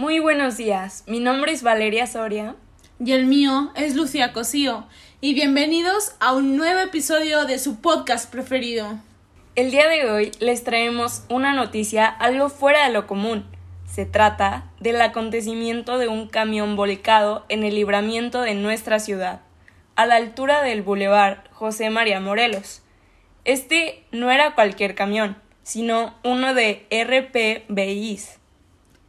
Muy buenos días, mi nombre es Valeria Soria. Y el mío es Lucía Cosío. Y bienvenidos a un nuevo episodio de su podcast preferido. El día de hoy les traemos una noticia algo fuera de lo común. Se trata del acontecimiento de un camión volcado en el libramiento de nuestra ciudad, a la altura del Boulevard José María Morelos. Este no era cualquier camión, sino uno de RPBIs.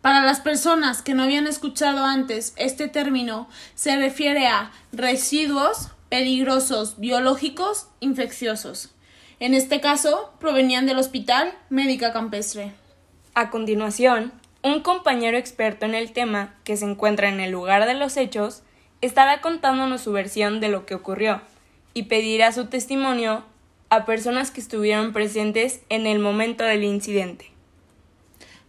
Para las personas que no habían escuchado antes este término, se refiere a residuos peligrosos biológicos infecciosos. En este caso, provenían del Hospital Médica Campestre. A continuación, un compañero experto en el tema, que se encuentra en el lugar de los hechos, estará contándonos su versión de lo que ocurrió y pedirá su testimonio a personas que estuvieron presentes en el momento del incidente.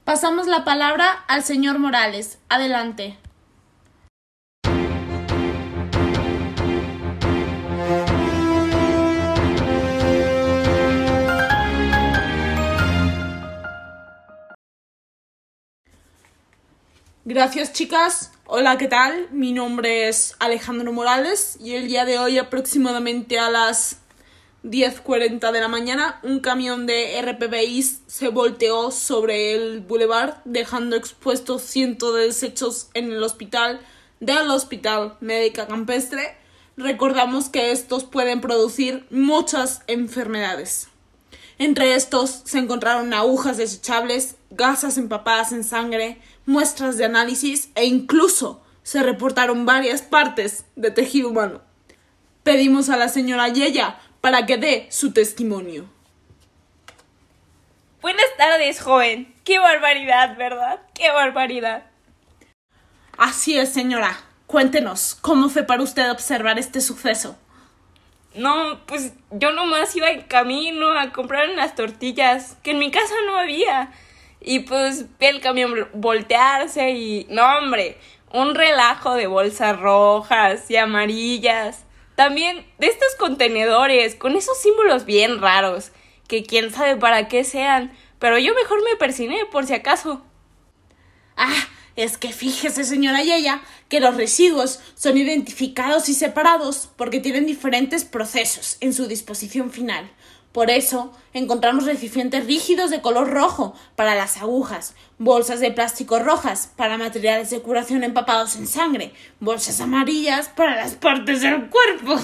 Pasamos la palabra al señor Morales. Adelante. Gracias chicas. Hola, ¿qué tal? Mi nombre es Alejandro Morales y el día de hoy aproximadamente a las 10.40 de la mañana un camión de RPBIs se volteó sobre el boulevard dejando expuestos cientos de desechos en el hospital del Hospital Médica Campestre. Recordamos que estos pueden producir muchas enfermedades. Entre estos se encontraron agujas desechables, gasas empapadas en sangre, muestras de análisis e incluso se reportaron varias partes de tejido humano. Pedimos a la señora Yeya para que dé su testimonio. Buenas tardes, joven. Qué barbaridad, ¿verdad? Qué barbaridad. Así es, señora. Cuéntenos, ¿cómo fue para usted observar este suceso? No, pues yo nomás iba en camino a comprar unas tortillas, que en mi casa no había. Y pues vi el camión voltearse y, no hombre, un relajo de bolsas rojas y amarillas. También de estos contenedores con esos símbolos bien raros, que quién sabe para qué sean, pero yo mejor me persiné por si acaso. Ah, es que fíjese, señora Yeya, que los residuos son identificados y separados porque tienen diferentes procesos en su disposición final. Por eso encontramos recipientes rígidos de color rojo para las agujas, bolsas de plástico rojas para materiales de curación empapados en sangre, bolsas amarillas para las partes del cuerpo.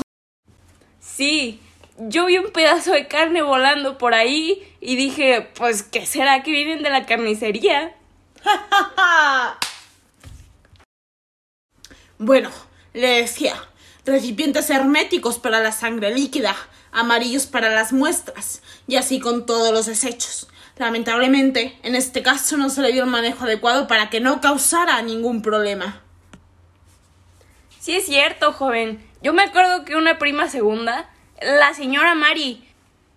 Sí, yo vi un pedazo de carne volando por ahí y dije, pues, ¿qué será que vienen de la carnicería? bueno, le decía, recipientes herméticos para la sangre líquida, amarillos para las muestras, y así con todos los desechos. Lamentablemente, en este caso no se le dio el manejo adecuado para que no causara ningún problema. Sí es cierto, joven. Yo me acuerdo que una prima segunda, la señora Mari,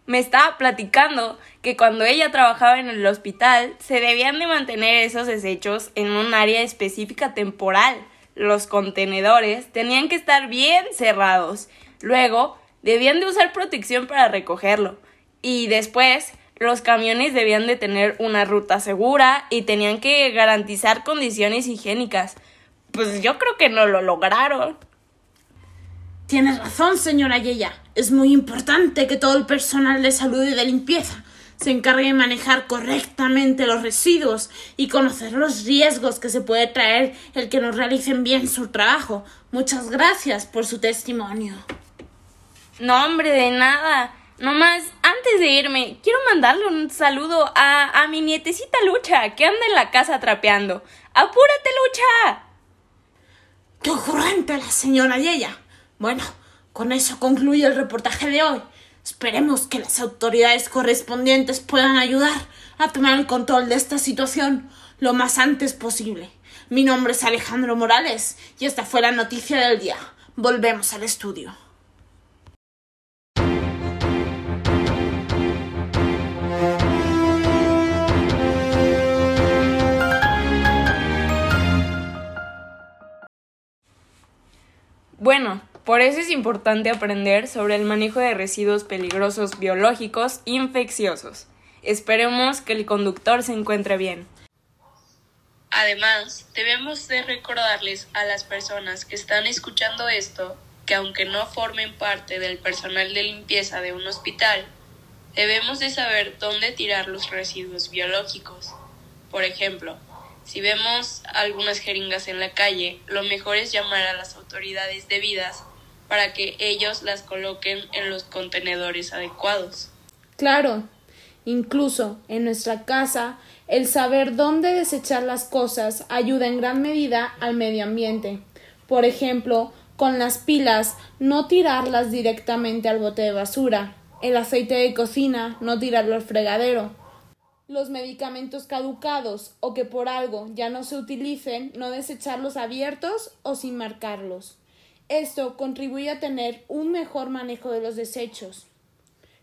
me estaba platicando que cuando ella trabajaba en el hospital se debían de mantener esos desechos en un área específica temporal. Los contenedores tenían que estar bien cerrados. Luego, debían de usar protección para recogerlo. Y después, los camiones debían de tener una ruta segura y tenían que garantizar condiciones higiénicas. Pues yo creo que no lo lograron. Tienes razón, señora Yeya. Es muy importante que todo el personal de salud y de limpieza se encargue de manejar correctamente los residuos y conocer los riesgos que se puede traer el que no realicen bien su trabajo. Muchas gracias por su testimonio. No, hombre, de nada. Nomás, antes de irme, quiero mandarle un saludo a, a mi nietecita Lucha, que anda en la casa trapeando. ¡Apúrate, Lucha! ¡Qué ocurrente la señora Yeya! Bueno, con eso concluye el reportaje de hoy. Esperemos que las autoridades correspondientes puedan ayudar a tomar el control de esta situación lo más antes posible. Mi nombre es Alejandro Morales y esta fue la noticia del día. Volvemos al estudio. Bueno, por eso es importante aprender sobre el manejo de residuos peligrosos biológicos infecciosos. Esperemos que el conductor se encuentre bien. Además, debemos de recordarles a las personas que están escuchando esto que aunque no formen parte del personal de limpieza de un hospital, debemos de saber dónde tirar los residuos biológicos. Por ejemplo, si vemos algunas jeringas en la calle, lo mejor es llamar a las autoridades debidas para que ellos las coloquen en los contenedores adecuados. Claro, incluso en nuestra casa, el saber dónde desechar las cosas ayuda en gran medida al medio ambiente. Por ejemplo, con las pilas, no tirarlas directamente al bote de basura. El aceite de cocina, no tirarlo al fregadero. Los medicamentos caducados o que por algo ya no se utilicen, no desecharlos abiertos o sin marcarlos. Esto contribuye a tener un mejor manejo de los desechos.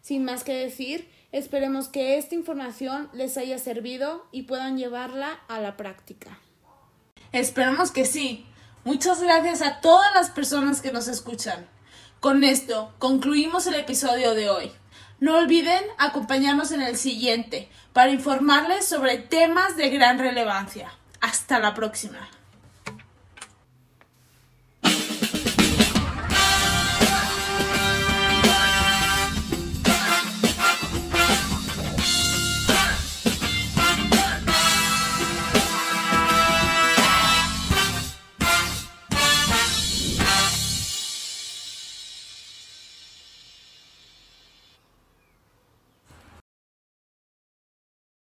Sin más que decir, esperemos que esta información les haya servido y puedan llevarla a la práctica. Esperamos que sí. Muchas gracias a todas las personas que nos escuchan. Con esto concluimos el episodio de hoy. No olviden acompañarnos en el siguiente para informarles sobre temas de gran relevancia. Hasta la próxima.